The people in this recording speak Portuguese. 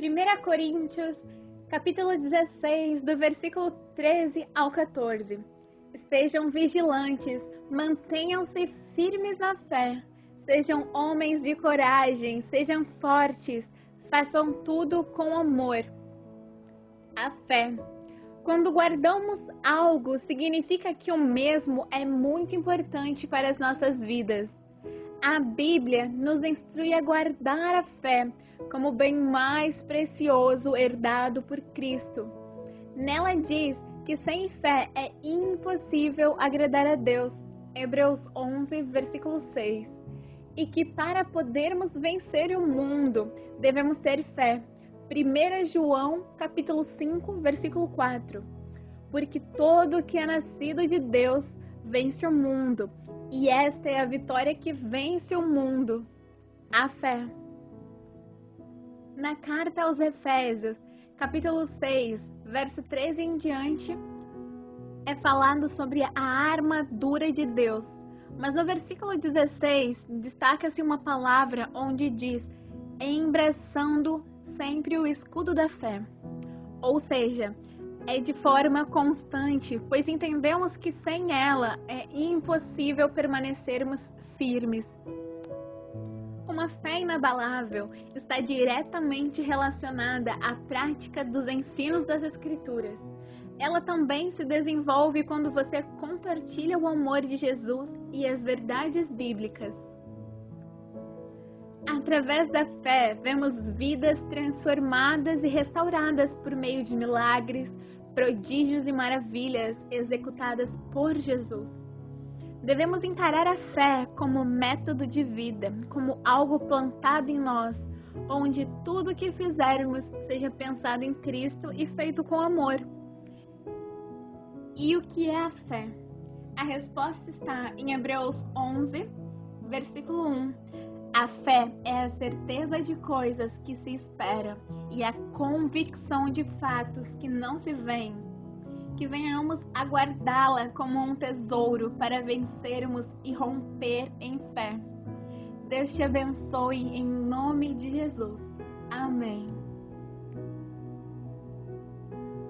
1 Coríntios, capítulo 16, do versículo 13 ao 14. Estejam vigilantes, mantenham-se firmes na fé, sejam homens de coragem, sejam fortes, façam tudo com amor. A fé. Quando guardamos algo, significa que o mesmo é muito importante para as nossas vidas. A Bíblia nos instrui a guardar a fé como o bem mais precioso herdado por Cristo. Nela diz que sem fé é impossível agradar a Deus. Hebreus 11, versículo 6. E que para podermos vencer o mundo, devemos ter fé. 1 João, capítulo 5, versículo 4. Porque todo que é nascido de Deus vence o mundo, e esta é a vitória que vence o mundo, a fé. Na carta aos Efésios, capítulo 6, verso 13 em diante, é falado sobre a armadura de Deus. Mas no versículo 16, destaca-se uma palavra onde diz: embraçando sempre o escudo da fé. Ou seja, é de forma constante, pois entendemos que sem ela é impossível permanecermos firmes. Uma fé inabalável está diretamente relacionada à prática dos ensinos das Escrituras. Ela também se desenvolve quando você compartilha o amor de Jesus e as verdades bíblicas. Através da fé, vemos vidas transformadas e restauradas por meio de milagres, prodígios e maravilhas executadas por Jesus. Devemos encarar a fé como método de vida, como algo plantado em nós, onde tudo o que fizermos seja pensado em Cristo e feito com amor. E o que é a fé? A resposta está em Hebreus 11, versículo 1 a fé é a certeza de coisas que se espera e a convicção de fatos que não se veem. Que venhamos aguardá-la como um tesouro para vencermos e romper em fé. Deus te abençoe em nome de Jesus.